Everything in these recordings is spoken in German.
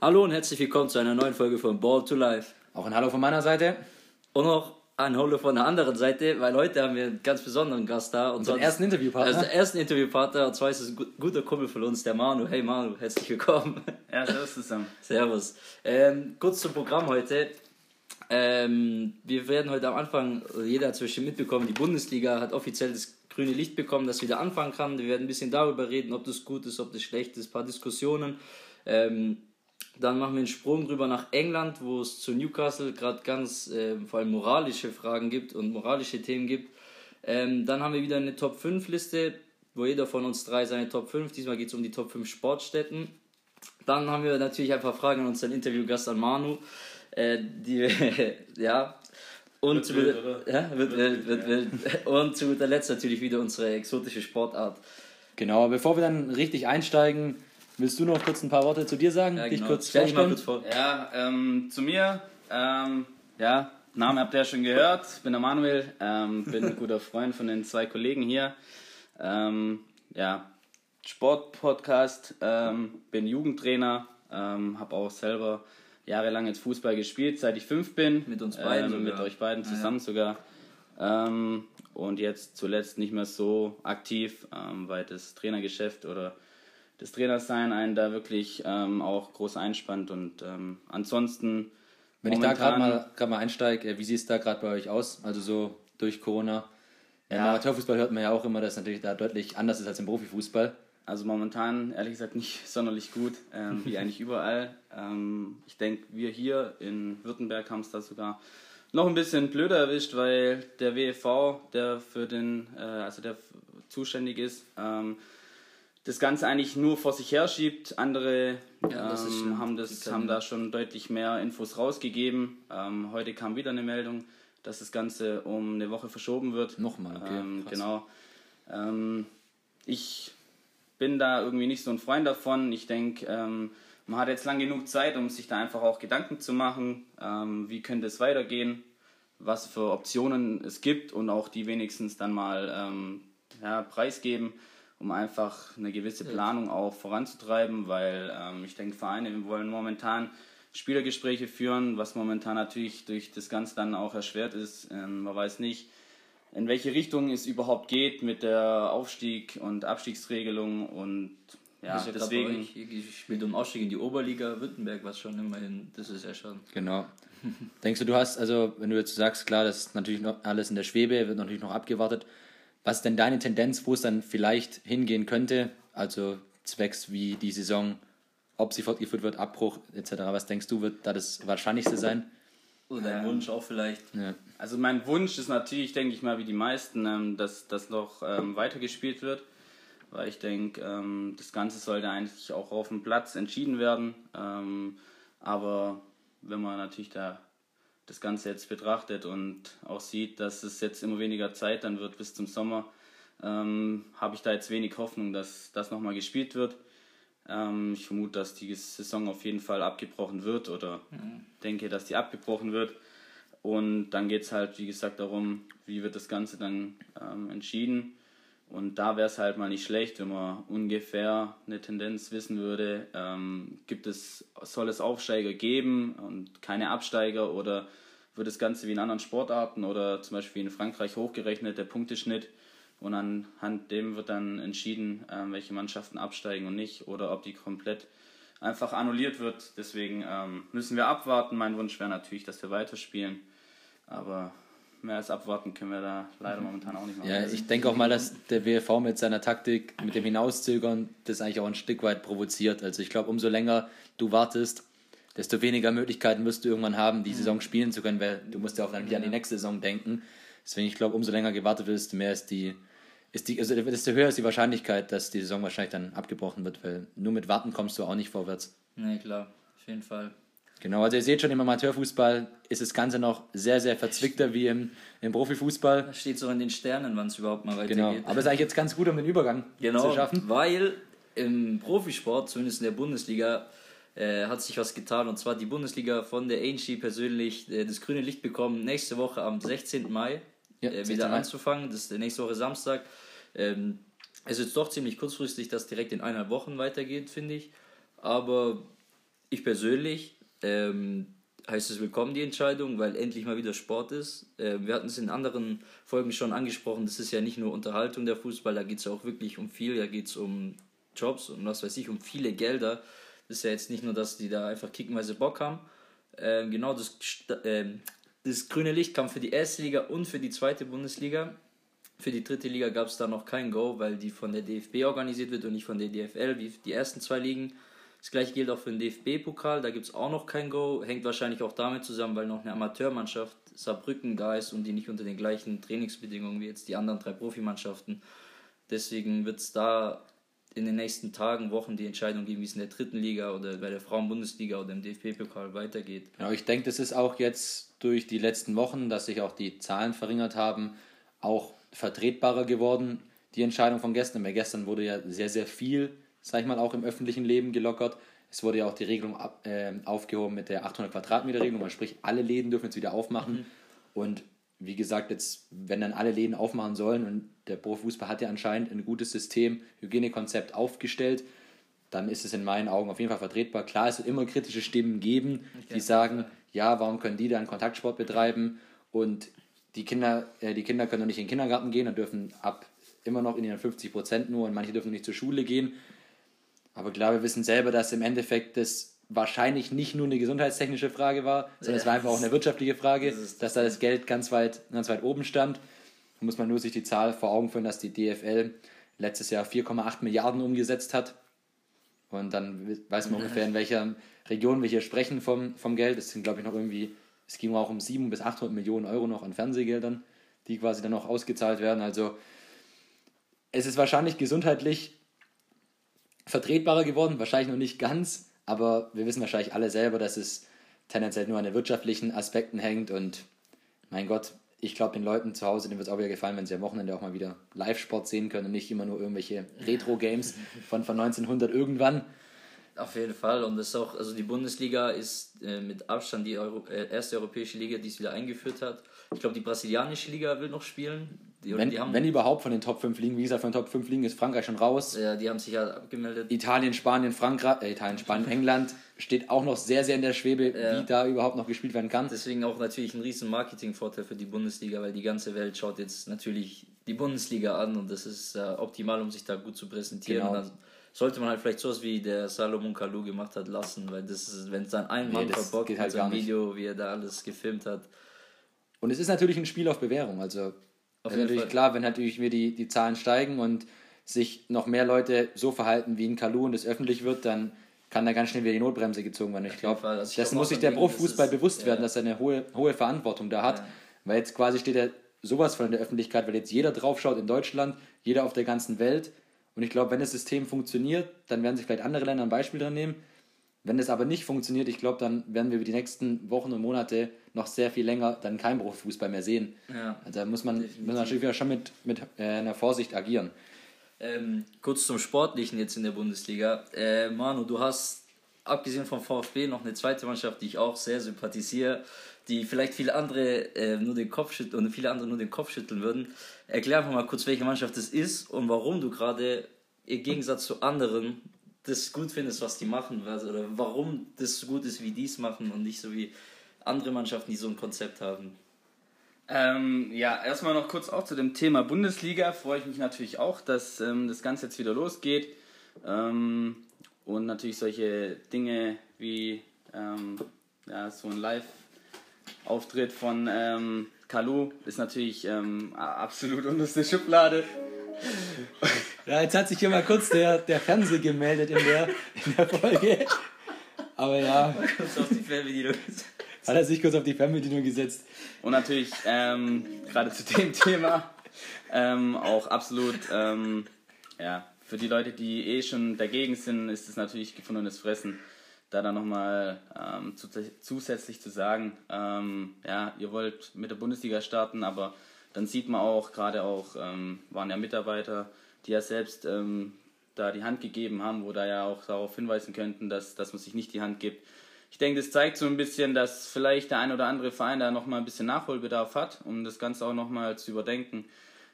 Hallo und herzlich willkommen zu einer neuen Folge von Ball to Life. Auch ein Hallo von meiner Seite. Und noch ein Hallo von der anderen Seite, weil heute haben wir einen ganz besonderen Gast da. Unseren ersten Interviewpartner. Also der ersten Interviewpartner, und zwar ist es ein guter Kumpel von uns, der Manu. Hey Manu, herzlich willkommen. Ja, servus zusammen. Servus. Ähm, kurz zum Programm heute. Ähm, wir werden heute am Anfang, jeder hat zwischen mitbekommen, die Bundesliga hat offiziell das grüne Licht bekommen, dass wieder anfangen kann. Wir werden ein bisschen darüber reden, ob das gut ist, ob das schlecht ist, ein paar Diskussionen. Ähm, dann machen wir einen Sprung rüber nach England, wo es zu Newcastle gerade ganz äh, vor allem moralische Fragen gibt und moralische Themen gibt. Ähm, dann haben wir wieder eine Top 5 Liste, wo jeder von uns drei seine Top 5. Diesmal geht es um die Top 5 Sportstätten. Dann haben wir natürlich ein paar Fragen an unseren Interviewgast an Manu. Äh, die, ja. Und, zu, wild, ja, wird, wird, wird, wird, und zu guter Letzt natürlich wieder unsere exotische Sportart. Genau, bevor wir dann richtig einsteigen, Willst du noch kurz ein paar Worte zu dir sagen? Ja, Dich genau. kurz Stell dich mal kurz vor. Ja, ähm, zu mir. Ähm, ja, Name habt ihr ja schon gehört. Ich bin der Manuel. Ähm, bin ein guter Freund von den zwei Kollegen hier. Ähm, ja, Sportpodcast. Ähm, bin Jugendtrainer. Ähm, habe auch selber jahrelang jetzt Fußball gespielt, seit ich fünf bin. Mit uns beiden. Ähm, mit euch beiden zusammen ja. sogar. Ähm, und jetzt zuletzt nicht mehr so aktiv, ähm, weil das Trainergeschäft oder des Trainers sein einen da wirklich ähm, auch groß einspannt. Und ähm, ansonsten. Wenn ich da gerade mal, mal einsteige, äh, wie sieht es da gerade bei euch aus? Also so durch Corona. Ja. Im Amateurfußball hört man ja auch immer, dass es natürlich da deutlich anders ist als im Profifußball. Also momentan ehrlich gesagt nicht sonderlich gut, ähm, wie eigentlich überall. Ähm, ich denke, wir hier in Württemberg haben es da sogar noch ein bisschen blöder erwischt, weil der WEV, der für den, äh, also der zuständig ist, ähm, das Ganze eigentlich nur vor sich her schiebt. Andere ja, das ähm, haben, das, haben da schon deutlich mehr Infos rausgegeben. Ähm, heute kam wieder eine Meldung, dass das Ganze um eine Woche verschoben wird. Nochmal, okay. Ähm, genau. Ich bin da irgendwie nicht so ein Freund davon. Ich denke, ähm, man hat jetzt lang genug Zeit, um sich da einfach auch Gedanken zu machen, ähm, wie könnte es weitergehen, was für Optionen es gibt und auch die wenigstens dann mal ja, preisgeben um einfach eine gewisse Planung auch voranzutreiben, weil ähm, ich denke, Vereine wollen momentan Spielergespräche führen, was momentan natürlich durch das Ganze dann auch erschwert ist. Ähm, man weiß nicht, in welche Richtung es überhaupt geht mit der Aufstieg- und Abstiegsregelung und ja, das ist ja deswegen. Euch, ich spiele um Aufstieg in die Oberliga Württemberg, was schon immerhin, das ist ja schon. Genau. Denkst du, du hast, also wenn du jetzt sagst, klar, das ist natürlich noch alles in der Schwebe, wird natürlich noch abgewartet. Was ist denn deine Tendenz, wo es dann vielleicht hingehen könnte? Also zwecks wie die Saison, ob sie fortgeführt wird, Abbruch etc. Was denkst du, wird da das Wahrscheinlichste sein? Oder dein ähm, Wunsch auch vielleicht? Ja. Also mein Wunsch ist natürlich, denke ich mal, wie die meisten, ähm, dass das noch ähm, weitergespielt wird. Weil ich denke, ähm, das Ganze sollte eigentlich auch auf dem Platz entschieden werden. Ähm, aber wenn man natürlich da das Ganze jetzt betrachtet und auch sieht, dass es jetzt immer weniger Zeit dann wird bis zum Sommer, ähm, habe ich da jetzt wenig Hoffnung, dass das nochmal gespielt wird. Ähm, ich vermute, dass die Saison auf jeden Fall abgebrochen wird oder mhm. denke, dass die abgebrochen wird. Und dann geht es halt, wie gesagt, darum, wie wird das Ganze dann ähm, entschieden. Und da wäre es halt mal nicht schlecht, wenn man ungefähr eine Tendenz wissen würde, ähm, gibt es, soll es Aufsteiger geben und keine Absteiger oder wird das Ganze wie in anderen Sportarten oder zum Beispiel in Frankreich hochgerechnet, der Punkteschnitt und anhand dem wird dann entschieden, ähm, welche Mannschaften absteigen und nicht oder ob die komplett einfach annulliert wird. Deswegen ähm, müssen wir abwarten. Mein Wunsch wäre natürlich, dass wir weiterspielen, aber mehr als abwarten können wir da leider mhm. momentan auch nicht machen. Ja, ich denke auch mal, dass der WFV mit seiner Taktik, mit dem Hinauszögern, das eigentlich auch ein Stück weit provoziert. Also ich glaube, umso länger du wartest, desto weniger Möglichkeiten wirst du irgendwann haben, die mhm. Saison spielen zu können, weil du musst ja auch dann wieder an die nächste Saison denken. Deswegen, ich glaube, umso länger gewartet wird, desto mehr ist die, ist die, also desto höher ist die Wahrscheinlichkeit, dass die Saison wahrscheinlich dann abgebrochen wird, weil nur mit Warten kommst du auch nicht vorwärts. Nee, klar, auf jeden Fall. Genau, also ihr seht schon, im Amateurfußball ist das Ganze noch sehr, sehr verzwickter wie im, im Profifußball. Das steht so in den Sternen, wann es überhaupt mal weitergeht. Genau, aber es ist eigentlich jetzt ganz gut, um den Übergang genau, zu schaffen. weil im Profisport, zumindest in der Bundesliga, äh, hat sich was getan. Und zwar die Bundesliga von der Angie persönlich äh, das grüne Licht bekommen. Nächste Woche am 16. Mai Ja, äh, 16. wieder anzufangen. Das ist der nächste Woche Samstag. Ähm, es ist doch ziemlich kurzfristig, dass direkt in eineinhalb Wochen weitergeht, finde ich. Aber ich persönlich ähm, heißt es willkommen, die Entscheidung, weil endlich mal wieder Sport ist. Ähm, wir hatten es in anderen Folgen schon angesprochen, das ist ja nicht nur Unterhaltung der Fußball, da geht es ja auch wirklich um viel, da geht es um Jobs und was weiß ich, um viele Gelder. Das ist ja jetzt nicht nur, dass die da einfach kickenweise Bock haben. Ähm, genau, das, ähm, das grüne Licht kam für die erste Liga und für die zweite Bundesliga. Für die dritte Liga gab es da noch kein Go, weil die von der DFB organisiert wird und nicht von der DFL, wie die ersten zwei Ligen. Das gleiche gilt auch für den DFB-Pokal, da gibt es auch noch kein Go. Hängt wahrscheinlich auch damit zusammen, weil noch eine Amateurmannschaft Saarbrücken da ist und die nicht unter den gleichen Trainingsbedingungen wie jetzt die anderen drei Profimannschaften. Deswegen wird es da in den nächsten Tagen, Wochen die Entscheidung geben, wie es in der dritten Liga oder bei der Frauen-Bundesliga oder im DFB-Pokal weitergeht. Genau, ich denke, das ist auch jetzt durch die letzten Wochen, dass sich auch die Zahlen verringert haben, auch vertretbarer geworden, die Entscheidung von gestern. Weil gestern wurde ja sehr, sehr viel, sag ich mal, auch im öffentlichen Leben gelockert. Es wurde ja auch die Regelung ab, äh, aufgehoben mit der 800 Quadratmeter Regelung, sprich alle Läden dürfen jetzt wieder aufmachen. Und wie gesagt, jetzt, wenn dann alle Läden aufmachen sollen und der Profifußball hat ja anscheinend ein gutes System, Hygienekonzept aufgestellt, dann ist es in meinen Augen auf jeden Fall vertretbar. Klar, es wird immer kritische Stimmen geben, die sagen, ja, warum können die dann Kontaktsport betreiben und die Kinder, äh, die Kinder können noch nicht in den Kindergarten gehen und dürfen ab immer noch in ihren 50 Prozent nur und manche dürfen nicht zur Schule gehen. Aber klar, wir wissen selber, dass im Endeffekt das wahrscheinlich nicht nur eine gesundheitstechnische Frage war, sondern es war einfach auch eine wirtschaftliche Frage, Das dass da das Geld ganz weit, ganz weit oben stand. Da muss man nur sich die Zahl vor Augen führen, dass die DFL letztes Jahr 4,8 Milliarden umgesetzt hat. Und dann weiß man ungefähr, in welcher Region wir hier sprechen vom, vom Geld. Es sind, glaube ich, noch irgendwie, es ging auch um 700 bis 800 Millionen Euro noch an Fernsehgeldern, die quasi dann noch ausgezahlt werden. Also es ist wahrscheinlich gesundheitlich vertretbarer geworden, wahrscheinlich noch nicht ganz, aber wir wissen wahrscheinlich alle selber, dass es tendenziell nur an den wirtschaftlichen Aspekten hängt und mein Gott, ich glaube, den Leuten zu Hause, denen wird es auch wieder gefallen, wenn sie am Wochenende auch mal wieder Live-Sport sehen können und nicht immer nur irgendwelche Retro-Games von, von 1900 irgendwann. Auf jeden Fall. Und das ist auch, also die Bundesliga ist äh, mit Abstand die Euro, äh, erste europäische Liga, die es wieder eingeführt hat. Ich glaube, die brasilianische Liga will noch spielen. Die, Wenn, die haben, wenn überhaupt von den Top 5 Ligen, wie gesagt, von den Top 5 Ligen ist Frankreich schon raus. ja, die haben sich ja abgemeldet. Italien, Spanien, Frankreich, äh, Italien, Spanien, England steht auch noch sehr, sehr in der Schwebe, Ja. wie da überhaupt noch gespielt werden kann. Deswegen auch natürlich ein riesen Marketingvorteil für die Bundesliga, weil die ganze Welt schaut jetzt natürlich die Bundesliga an und das ist äh, optimal, um sich da gut zu präsentieren. Genau. Sollte man halt vielleicht sowas wie der Salomon Kalou gemacht hat lassen, weil das ist, wenn es dann ein Nee, Mann das verbockt geht halt nicht. Video, wie er da alles gefilmt hat. Und es ist natürlich ein Spiel auf Bewährung. Also Auf natürlich Fall. klar, wenn natürlich wir die, die Zahlen steigen und sich noch mehr Leute so verhalten wie ein Kalu und es öffentlich wird, dann kann da ganz schnell wieder die Notbremse gezogen werden. Ich glaube. Also ich dessen glaub muss sich der Profifußball bewusst ja. werden, dass er eine hohe, hohe Verantwortung da hat. Ja. Weil jetzt quasi steht er sowas von in der Öffentlichkeit, weil jetzt jeder draufschaut in Deutschland, jeder auf der ganzen Welt. Und ich glaube, wenn das System funktioniert, dann werden sich vielleicht andere Länder ein Beispiel dran nehmen. Wenn es aber nicht funktioniert, ich glaube, dann werden wir über die nächsten Wochen und Monate noch sehr viel länger dann keinen Profifußball mehr sehen. Ja. Also da muss man, muss man natürlich wieder schon mit, mit äh, einer Vorsicht agieren. Ähm, kurz zum Sportlichen jetzt in der Bundesliga. Äh, Manu, du hast abgesehen vom VfB noch eine zweite Mannschaft, die ich auch sehr sympathisiere, die vielleicht viele andere äh, nur den Kopf schütteln und viele andere nur den Kopf schütteln würden. Erklär einfach mal kurz, welche Mannschaft das ist und warum du gerade im Gegensatz zu anderen das gut findest, was die machen, oder warum das so gut ist, wie die es machen und nicht so wie andere Mannschaften, die so ein Konzept haben. Ähm, ja, erstmal noch kurz auch zu dem Thema Bundesliga. Freue ich mich natürlich auch, dass ähm, das Ganze jetzt wieder losgeht. Ähm, und natürlich solche Dinge wie ähm, ja, so ein Live-Auftritt von ähm, Kalu ist natürlich ähm, absolut unterste Schublade. Ja, jetzt hat sich hier mal kurz der, der Fernseher gemeldet in der, in der Folge. Aber ja, Kurz auf die Fernbedienung. hat er sich kurz auf die Fernbedienung gesetzt. Und natürlich ähm, gerade zu dem Thema ähm, auch absolut, ähm, ja, für die Leute, die eh schon dagegen sind, ist es natürlich gefundenes Fressen, da dann nochmal ähm, zu, zusätzlich zu sagen, ähm, ja, ihr wollt mit der Bundesliga starten, aber dann sieht man auch, gerade auch, ähm, waren ja Mitarbeiter, die ja selbst ähm, da die Hand gegeben haben, wo da ja auch darauf hinweisen könnten, dass, dass man sich nicht die Hand gibt. ich denke, das zeigt so ein bisschen, dass vielleicht der ein oder andere Verein da nochmal ein bisschen Nachholbedarf hat, um das Ganze auch nochmal zu überdenken.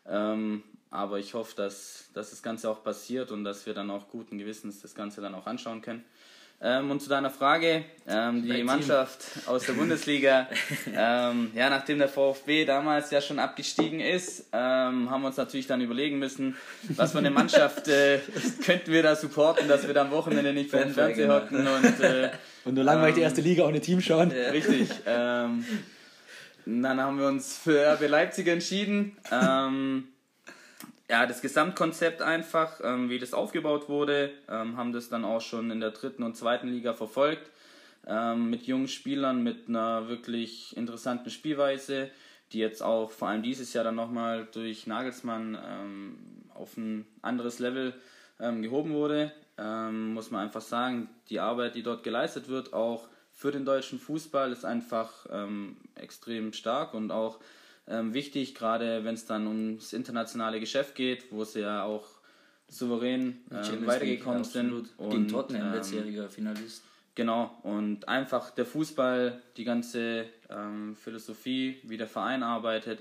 Ähm, aber ich hoffe, dass, dass das Ganze auch passiert und dass wir dann auch guten Gewissens das Ganze dann auch anschauen können. Ähm, und zu deiner Frage, ähm, die Mannschaft aus der Bundesliga, ähm, ja, nachdem der VfB damals ja schon abgestiegen ist, ähm, haben wir uns natürlich dann überlegen müssen, was für eine Mannschaft äh, könnten wir da supporten, dass wir da am Wochenende nicht vor dem Fernseher hocken und, äh, und nur langweilig die erste Liga ohne Team schauen. Ja. Richtig. Ähm, dann haben wir uns für RB Leipzig entschieden. Ja, das Gesamtkonzept einfach, ähm, wie das aufgebaut wurde, ähm, haben das dann auch schon in der dritten und zweiten Liga verfolgt. Ähm, mit jungen Spielern, mit einer wirklich interessanten Spielweise, die jetzt auch vor allem dieses Jahr dann nochmal durch Nagelsmann ähm, auf ein anderes Level ähm, gehoben wurde. Ähm, muss man einfach sagen, die Arbeit, die dort geleistet wird, auch für den deutschen Fußball, ist einfach extrem stark und auch ähm, wichtig, gerade wenn es dann ums internationale Geschäft geht, wo sie ja auch souverän äh, weitergekommen League, sind. Und, Gegen Tottenham, ähm, letztjähriger Finalist. Genau, und einfach der Fußball, die ganze ähm, Philosophie, wie der Verein arbeitet.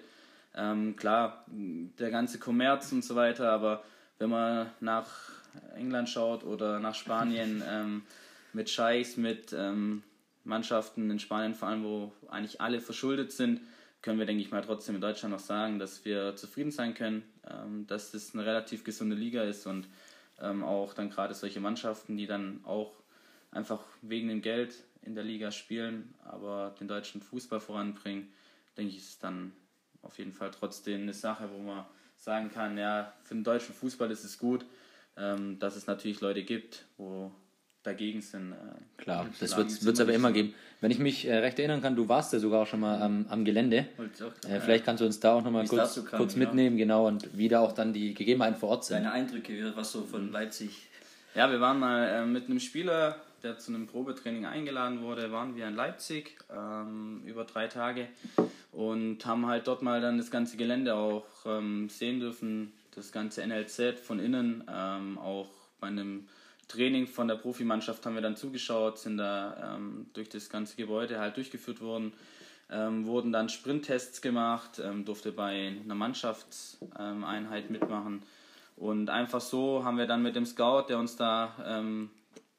Ähm, klar, der ganze Kommerz und so weiter, aber wenn man nach England schaut oder nach Spanien ähm, mit Scheichs, mit ähm, Mannschaften in Spanien vor allem, wo eigentlich alle verschuldet sind, können wir, denke ich mal, trotzdem in Deutschland noch sagen, dass wir zufrieden sein können, ähm, dass es eine relativ gesunde Liga ist und ähm, auch dann gerade solche Mannschaften, die dann auch einfach wegen dem Geld in der Liga spielen, aber den deutschen Fußball voranbringen, denke ich, ist dann auf jeden Fall trotzdem eine Sache, wo man sagen kann, ja, für den deutschen Fußball ist es gut, ähm, dass es natürlich Leute gibt, wo dagegen sind. Äh, Klar, das wird es aber immer geben. Wenn ich mich äh, recht erinnern kann, du warst ja sogar auch schon mal am, am Gelände. Äh, vielleicht kannst du uns da auch noch mal kurz, kam, kurz mitnehmen, genau, und wie da auch dann die Gegebenheiten vor Ort sind. Deine Eindrücke, was so von Leipzig. Ja, wir waren mal äh, mit einem Spieler, der zu einem Probetraining eingeladen wurde, waren wir in Leipzig ähm, über drei Tage und haben halt dort mal dann das ganze Gelände auch ähm, sehen dürfen, das ganze NLZ von innen, ähm, auch bei einem Training von der Profimannschaft haben wir dann zugeschaut, sind da ähm, durch das ganze Gebäude halt durchgeführt worden, ähm, wurden dann Sprinttests gemacht, ähm, durfte bei einer Mannschaftseinheit mitmachen. Und einfach so haben wir dann mit dem Scout, der uns da ähm,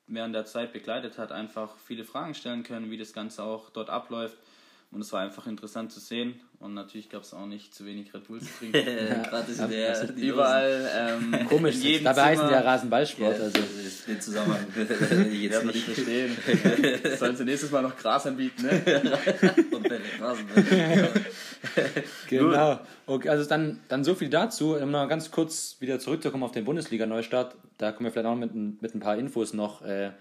während der Zeit begleitet hat, einfach viele Fragen stellen können, wie das Ganze auch dort abläuft und es war einfach interessant zu sehen. Und natürlich gab es auch nicht zu wenig Red Bull zu trinken. In der, überall. Ähm, Komisch, dabei heißen die ja Rasenballsport. Ja, also. Den Zusammenhang ich jetzt nicht verstehen. Sollen sie nächstes Mal noch Gras anbieten, ne? Und Rasenball. genau. Okay, also dann, dann so viel dazu. Um noch ganz kurz wieder zurückzukommen auf den Bundesliga-Neustart. Da kommen wir vielleicht auch mit, mit ein paar Infos noch. Äh,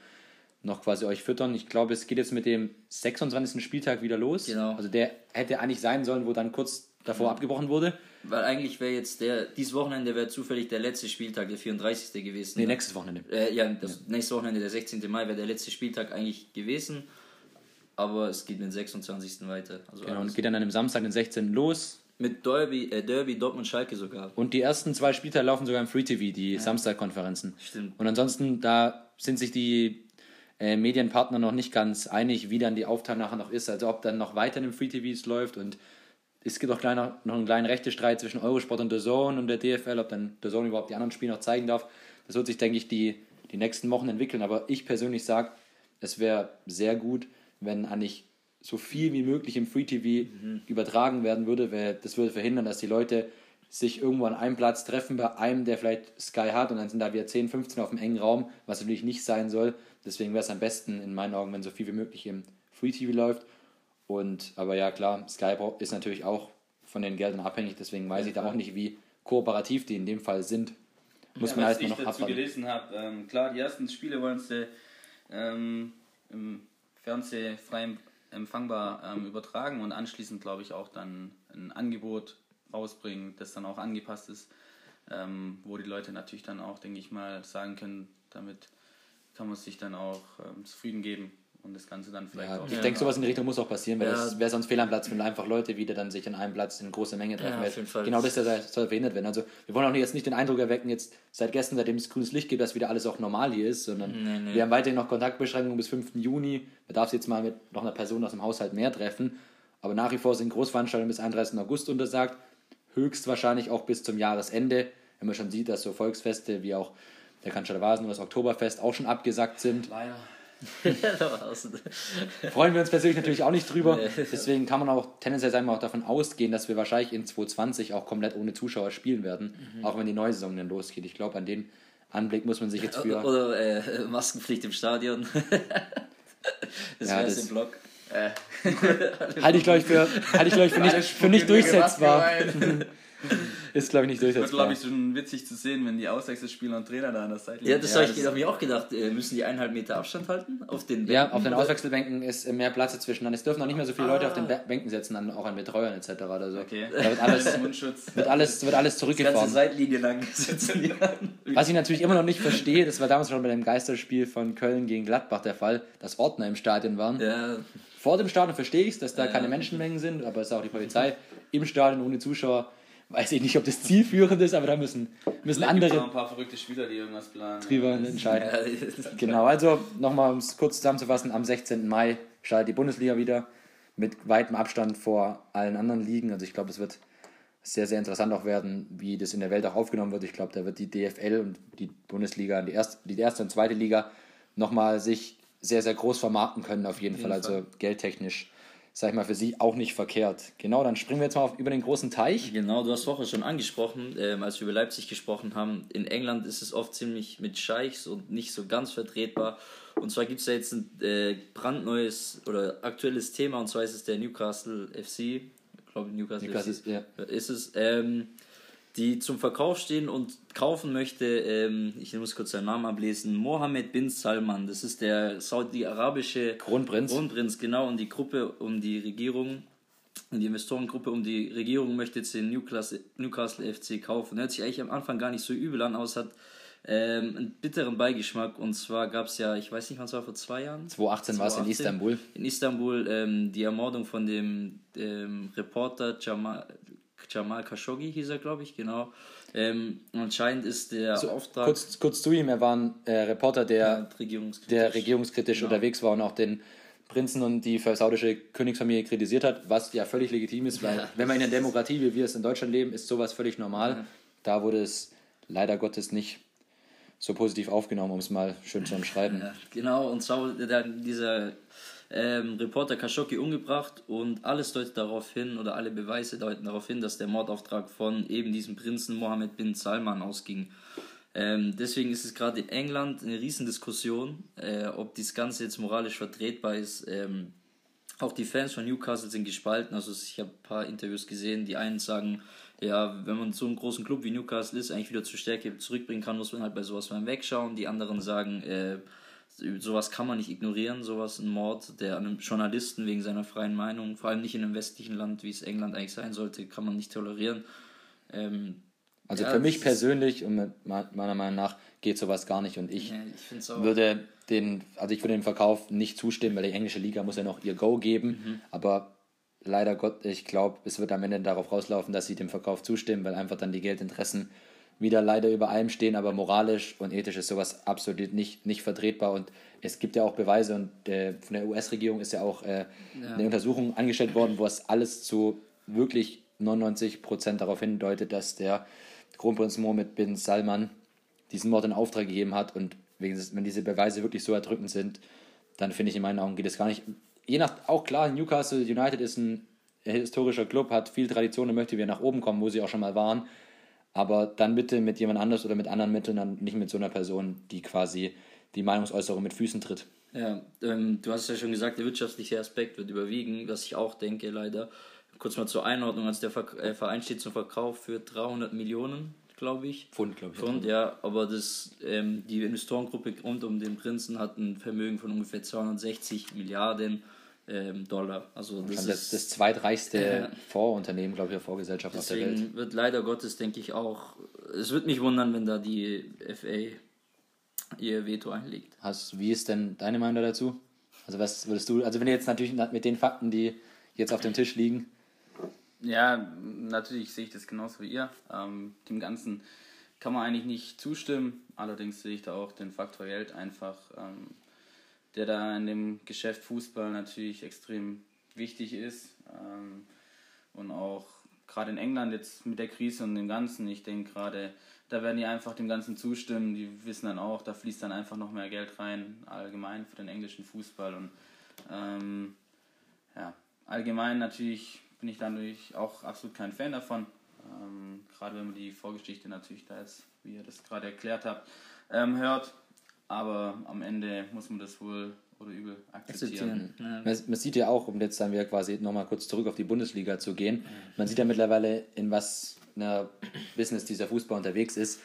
noch quasi euch füttern. Ich glaube, es geht jetzt mit dem 26. Spieltag wieder los. Genau. Also der hätte eigentlich sein sollen, wo dann kurz davor mhm. abgebrochen wurde. Weil eigentlich wäre jetzt der, dieses Wochenende wäre zufällig der letzte Spieltag, der 34. gewesen. Nee, nächstes Wochenende. Äh, ja, das ja. nächste Wochenende, der 16. Mai, wäre der letzte Spieltag eigentlich gewesen. Aber es geht mit dem 26. weiter. Also genau, und geht dann an dem Samstag, den 16. los. Mit Derby, äh, Derby Dortmund Schalke sogar. Und die ersten zwei Spieltage laufen sogar im Free TV, die ja. Samstagkonferenzen. Stimmt. Und ansonsten, da sind sich die äh, Medienpartner noch nicht ganz einig, wie dann die Aufteilung nachher noch ist. Also ob dann noch weiter in den Free TVs läuft und es gibt auch kleiner, noch einen kleinen Rechtestreit zwischen Eurosport und The Zone und der DFL, ob dann The Zone überhaupt die anderen Spiele noch zeigen darf. Das wird sich, denke ich, die, die nächsten Wochen entwickeln. Aber ich persönlich sage, es wäre sehr gut, wenn eigentlich so viel wie möglich im Free TV mhm. übertragen werden würde, weil das würde verhindern, dass die Leute sich irgendwo an einem Platz treffen, bei einem, der vielleicht Sky hat und dann sind da wieder 10, 15 auf dem engen Raum, was natürlich nicht sein soll. Deswegen wäre es am besten in meinen Augen, wenn so viel wie möglich im Free TV läuft. Und aber ja klar, Sky ist natürlich auch von den Geldern abhängig, deswegen weiß ich da auch nicht, wie kooperativ die in dem Fall sind. Muss ja, man erstmal noch dazu gelesen habe, ähm, klar, die ersten Spiele wollen sie ähm, im Fernsehen frei empfangbar ähm, übertragen und anschließend glaube ich auch dann ein Angebot rausbringen, das dann auch angepasst ist, ähm, wo die Leute natürlich dann auch, denke ich mal, sagen können, damit kann man sich dann auch ähm, zufrieden geben. und das Ganze dann vielleicht Ja, auch. ich denke, sowas in die Richtung muss auch passieren, weil Ja. das wäre sonst fehl am Platz, wenn einfach Leute wieder dann sich an einem Platz in große Menge treffen. Ja, auf jeden Fall. Genau das soll soll verhindert werden. Also wir wollen auch jetzt nicht den Eindruck erwecken, jetzt seit gestern, seitdem es grünes Licht gibt, dass wieder alles auch normal hier ist, sondern Nee, nee. wir haben weiterhin noch Kontaktbeschränkungen bis 5. Juni. Man darf sich jetzt mal mit noch einer Person aus dem Haushalt mehr treffen. Aber nach wie vor sind Großveranstaltungen bis 31. August untersagt. Höchstwahrscheinlich auch bis zum Jahresende, wenn man schon sieht, dass so Volksfeste wie auch der Vasen oder das Oktoberfest auch schon abgesagt sind. Leider. Freuen wir uns persönlich natürlich auch nicht drüber. Deswegen kann man auch tendenziell sagen wir auch davon ausgehen, dass wir wahrscheinlich in 2020 auch komplett ohne Zuschauer spielen werden, Mhm. auch wenn die neue Saison dann losgeht. Ich glaube, an den Anblick muss man sich jetzt für. Oder äh, Maskenpflicht im Stadion. das Ja, wäre im Blog. Halte ich, glaube ich, für, halte ich, glaub ich, für nicht, für nicht durchsetzbar. Ist, glaube ich, nicht Wird, durchsetzbar. glaube ich, schon witzig zu sehen, wenn die Auswechselspieler und Trainer da an der Seite Ja, das Ja, habe ich, hab ich auch gedacht. Äh, müssen die eineinhalb Meter Abstand halten? Auf den Ja, Bänken? auf den Auswechselbänken ist mehr Platz dazwischen. Dann es dürfen auch nicht mehr so viele Leute auf den Bä- Bänken sitzen, an, auch an Betreuern etc. Oder so. Okay. Da wird alles, Mundschutz. wird alles, wird alles Die ganze zurückgefahren. Seitlinie lang sitzen. Was ich natürlich immer noch nicht verstehe, das war damals schon bei dem Geisterspiel von Köln gegen Gladbach der Fall, dass Ordner im Stadion waren. Ja, Vor dem Stadion verstehe ich es, dass da keine Menschenmengen sind, aber es ist auch die Polizei. Im Stadion ohne Zuschauer weiß ich nicht, ob das zielführend ist, aber da müssen, müssen Vielleicht andere ein paar verrückte Spieler, die irgendwas planen. drüber entscheiden. ja, Genau, also nochmal, um es kurz zusammenzufassen, am 16. Mai startet die Bundesliga wieder mit weitem Abstand vor allen anderen Ligen. Also ich glaube, es wird sehr, sehr interessant auch werden, wie das in der Welt auch aufgenommen wird. Ich glaube, da wird die DFL und die Bundesliga, die erste, die erste und zweite Liga nochmal sich sehr, sehr groß vermarkten können auf jeden, Fall. Also geldtechnisch, sag ich mal, für sie auch nicht verkehrt. Genau, dann springen wir jetzt mal auf, über den großen Teich. Genau, du hast vorher schon angesprochen, ähm, als wir über Leipzig gesprochen haben. In England ist es oft ziemlich mit Scheichs und nicht so ganz vertretbar. Und zwar gibt es ja jetzt ein äh, brandneues oder aktuelles Thema, und zwar ist es der Newcastle FC. Ich glaube, Newcastle, Newcastle FC ist- ja. ist es. Ähm, die zum Verkauf stehen und kaufen möchte, ähm, ich muss kurz seinen Namen ablesen, Mohammed bin Salman. Das ist der saudi-arabische Kronprinz. Kronprinz, genau. Und die Gruppe um die Regierung, die Investorengruppe um die Regierung möchte jetzt den Newcastle, Newcastle FC kaufen. Hört sich eigentlich am Anfang gar nicht so übel an, aber es hat ähm, einen bitteren Beigeschmack. Und zwar gab es ja, ich weiß nicht, wann es war, vor zwei Jahren? 2018 war es in 2018, Istanbul. In Istanbul ähm, die Ermordung von dem ähm, Reporter Jamal, Jamal Khashoggi, hieß er, glaube ich, genau. Ähm, anscheinend ist der Auftrag Kurz, kurz zu ihm, er war ein äh, Reporter, der ja, regierungskritisch. der regierungskritisch Genau. unterwegs war und auch den Prinzen und die saudische Königsfamilie kritisiert hat, was ja völlig legitim ist, weil Ja, wenn man in einer Demokratie, wie wir es in Deutschland leben, ist sowas völlig normal. Da wurde es leider Gottes nicht so positiv aufgenommen, um es mal schön zu umschreiben. Ja, genau, und wurde dann dieser ähm, Reporter Khashoggi umgebracht und alles deutet darauf hin, oder alle Beweise deuten darauf hin, dass der Mordauftrag von eben diesem Prinzen Mohammed bin Salman ausging. Ähm, deswegen ist es gerade in England eine Riesendiskussion, äh, ob das Ganze jetzt moralisch vertretbar ist. Ähm, auch die Fans von Newcastle sind gespalten. Also ich habe ein paar Interviews gesehen. Die einen sagen, ja, wenn man so einen großen Club wie Newcastle ist, eigentlich wieder zur Stärke zurückbringen kann, muss man halt bei sowas mal wegschauen. Die anderen sagen, äh, sowas kann man nicht ignorieren, sowas, ein Mord, der einem Journalisten wegen seiner freien Meinung, vor allem nicht in einem westlichen Land, wie es England eigentlich sein sollte, kann man nicht tolerieren. Ähm, Also ja, für mich persönlich und meiner Meinung nach geht sowas gar nicht und ich Ja, ich würde den, also ich würde dem Verkauf nicht zustimmen, weil die englische Liga muss ja noch ihr Go geben, Mhm. aber leider Gott, ich glaube, es wird am Ende darauf rauslaufen, dass sie dem Verkauf zustimmen, weil einfach dann die Geldinteressen wieder leider über allem stehen, aber moralisch und ethisch ist sowas absolut nicht, nicht vertretbar und es gibt ja auch Beweise und äh, von der US-Regierung ist ja auch äh, eine Untersuchung angestellt worden, wo es alles zu wirklich 99 Prozent darauf hindeutet, dass der Kronprinz Mohammed bin Salman diesen Mord in Auftrag gegeben hat und wenn diese Beweise wirklich so erdrückend sind, dann finde ich in meinen Augen geht es gar nicht. Je nach, auch klar, Newcastle United ist ein historischer Club, hat viel Tradition und möchte wieder nach oben kommen, wo sie auch schon mal waren. Aber dann bitte mit jemand anders oder mit anderen Mitteln, dann nicht mit so einer Person, die quasi die Meinungsäußerung mit Füßen tritt. Ja, ähm, du hast ja schon gesagt, der wirtschaftliche Aspekt wird überwiegen, was ich auch denke, leider. Kurz mal zur Einordnung, also der Ver äh, Verein steht zum Verkauf für 300 Millionen, glaube ich. Pfund, glaube ich. Pfund, ja, aber das, ähm, die Investorengruppe rund um den Prinzen hat ein Vermögen von ungefähr 260 Milliarden ähm, Dollar. Also das, Das, ist das, zweitreichste Ja. Vorunternehmen, glaube ich, oder Vorgesellschaft auf der Welt. Deswegen wird leider Gottes, denke ich auch, es wird mich wundern, wenn da die FA ihr Veto einlegt. Hast, wie ist denn deine Meinung dazu? Also was würdest du, also wenn ihr jetzt natürlich mit den Fakten, die jetzt auf dem Tisch liegen. Ja, natürlich sehe ich das genauso wie ihr. Ähm, dem Ganzen kann man eigentlich nicht zustimmen. Allerdings sehe ich da auch den Faktor Geld einfach, ähm, der da in dem Geschäft Fußball natürlich extrem wichtig ist. Ähm, und auch gerade in England jetzt mit der Krise und dem Ganzen, ich denke gerade, da werden die einfach dem Ganzen zustimmen. Die wissen dann auch, da fließt dann einfach noch mehr Geld rein, allgemein für den englischen Fußball. Und ähm, ja, allgemein natürlich bin ich dadurch auch absolut kein Fan davon. Ähm, gerade wenn man die Vorgeschichte natürlich da jetzt, wie ihr das gerade erklärt habt, ähm, hört. Aber am Ende muss man das wohl oder übel akzeptieren. Ja. Man, man, sieht ja auch, um jetzt dann wieder quasi nochmal kurz zurück auf die Bundesliga zu gehen, man sieht ja mittlerweile, in was einer Business dieser Fußball unterwegs ist,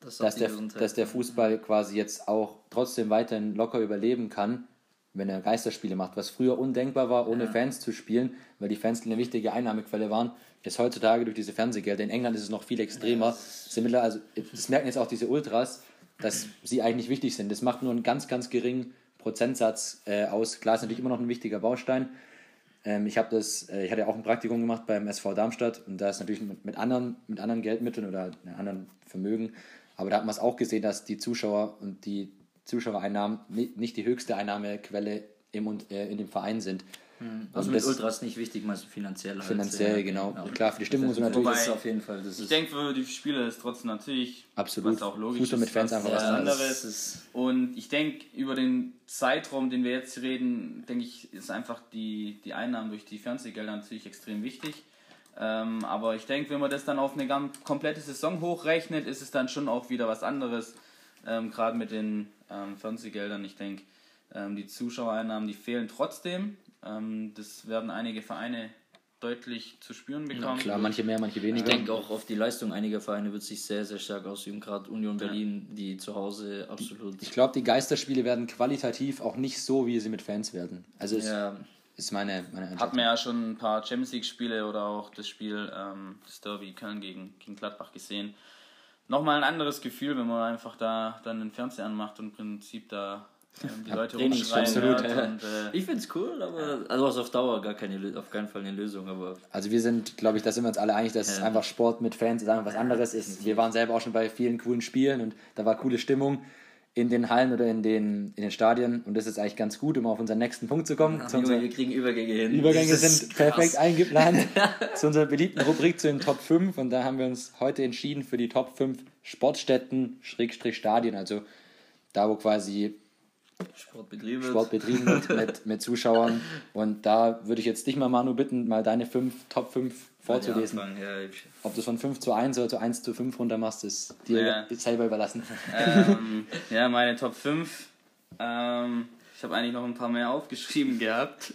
das dass, der, dass der Fußball quasi jetzt auch trotzdem weiterhin locker überleben kann, wenn er Geisterspiele macht, was früher undenkbar war, ohne ja. Fans zu spielen, weil die Fans eine wichtige Einnahmequelle waren, ist heutzutage durch diese Fernsehgelder. In England ist es noch viel extremer. Ja, das, also, das merken jetzt auch diese Ultras, dass sie eigentlich nicht wichtig sind. Das macht nur einen ganz, ganz geringen Prozentsatz äh, aus. Klar ist natürlich immer noch ein wichtiger Baustein. Ähm, ich habe das, äh, ich hatte auch ein Praktikum gemacht beim SV Darmstadt und da ist natürlich mit, mit, anderen, mit anderen Geldmitteln oder anderen Vermögen, aber da hat man es auch gesehen, dass die Zuschauer und die Zuschauereinnahmen nicht die höchste Einnahmequelle im, äh, in dem Verein sind. Mhm. Also mit Ultras nicht wichtig, mal finanziell. Halt, finanziell, genau. Ja. Klar, für die Stimmung so natürlich. Wobei, auf jeden Fall. ich denke, für die Spieler ist trotzdem natürlich absolut was auch logisch Fußball mit Fans einfach was anderes. Und ich denke, über den Zeitraum, den wir jetzt reden, denke ich, ist einfach die, die Einnahmen durch die Fernsehgelder natürlich extrem wichtig. Ähm, aber ich denke, wenn man das dann auf eine komplette Saison hochrechnet, ist es dann schon auch wieder was anderes. Ähm, Gerade mit den ähm, Fernsehgeldern. Ich denke, ähm, die Zuschauereinnahmen, die fehlen trotzdem. Ähm, das werden einige Vereine deutlich zu spüren bekommen. Ja, klar, manche mehr, manche weniger. Ich denke auch auf die Leistung einiger Vereine wird sich sehr, sehr stark ausüben. Gerade Union Berlin, ja. die zu Hause absolut. Ich glaube, die Geisterspiele werden qualitativ auch nicht so, wie sie mit Fans werden. Also es ja. ist meine, meine Hat man ja schon ein paar Champions League-Spiele oder auch das Spiel, ähm, das Derby Köln gegen, gegen Gladbach gesehen. Nochmal ein anderes Gefühl, wenn man einfach da dann den Fernseher anmacht und im Prinzip da die Leute rumschreien absolut, ja. und, äh, Ich finde es cool, aber also ist auf Dauer gar keine, auf keinen Fall eine Lösung. Aber also wir sind, glaube ich, da sind wir uns alle einig, dass ja. einfach Sport mit Fans ist einfach was anderes ist. Wir waren selber auch schon bei vielen coolen Spielen und da war coole Stimmung in den Hallen oder in den, in den Stadien und das ist eigentlich ganz gut, um auf unseren nächsten Punkt zu kommen. Ach, Junge, wir kriegen Übergänge hin. Übergänge sind krass. perfekt eingeplant zu unserer beliebten Rubrik zu den Top 5 und da haben wir uns heute entschieden für die Top 5 Sportstätten, Schrägstrich Stadien, also da wo quasi Sport betrieben wird, Sport betrieben wird mit, mit Zuschauern. Und da würde ich jetzt dich mal, Manu, bitten, mal deine fünf, Top 5 vorzulesen. Ja, Ob du es von 5 zu 1 oder zu 1 zu 5 runter machst, ist dir ja. selber überlassen. Ähm, ja, meine Top 5. Ähm, ich habe eigentlich noch ein paar mehr aufgeschrieben gehabt.